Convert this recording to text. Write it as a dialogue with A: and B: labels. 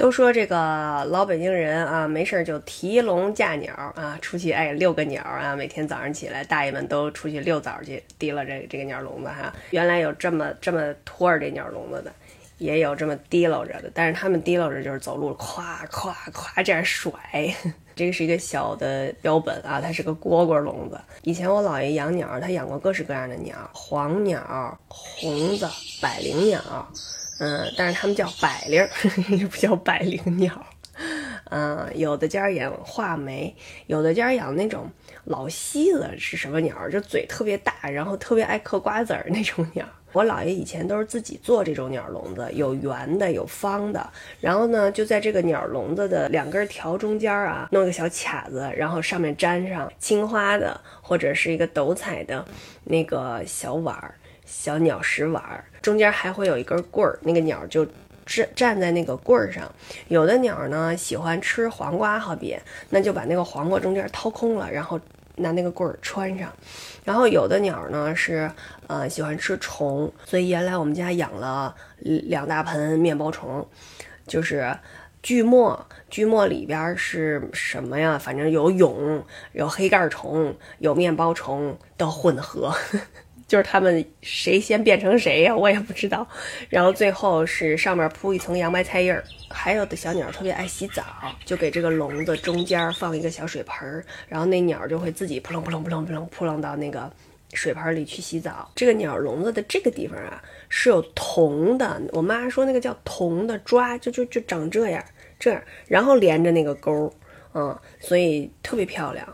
A: 都说这个老北京人啊，没事儿就提笼架鸟啊，出去哎遛个鸟啊。每天早上起来，大爷们都出去遛早去，提了这这个鸟笼子哈。原来有这么这么拖着这鸟笼子的，也有这么提溜着的。但是他们提溜着就是走路咵咵咵这样甩。这个是一个小的标本啊，它是个蝈蝈笼子。以前我姥爷养鸟，他养过各式各样的鸟，黄鸟、红子、百灵鸟。嗯，但是他们叫百灵，不叫百灵鸟。嗯，有的家养画眉，有的家养那种老西子是什么鸟？就嘴特别大，然后特别爱嗑瓜子儿那种鸟。我姥爷以前都是自己做这种鸟笼子，有圆的，有方的。然后呢，就在这个鸟笼子的两根条中间啊，弄个小卡子，然后上面粘上青花的或者是一个斗彩的那个小碗儿。小鸟食碗儿中间还会有一根棍儿，那个鸟就站站在那个棍儿上。有的鸟呢喜欢吃黄瓜，好比那就把那个黄瓜中间掏空了，然后拿那个棍儿穿上。然后有的鸟呢是呃喜欢吃虫，所以原来我们家养了两大盆面包虫，就是锯末，锯末里边是什么呀？反正有蛹，有黑盖虫，有面包虫的混合。就是他们谁先变成谁呀，我也不知道。然后最后是上面铺一层洋白菜叶儿。还有的小鸟特别爱洗澡，就给这个笼子中间放一个小水盆儿，然后那鸟就会自己扑棱扑棱扑棱扑棱扑棱到那个水盆里去洗澡。这个鸟笼子的这个地方啊是有铜的，我妈说那个叫铜的抓，就就就长这样这样，然后连着那个钩，嗯，所以特别漂亮。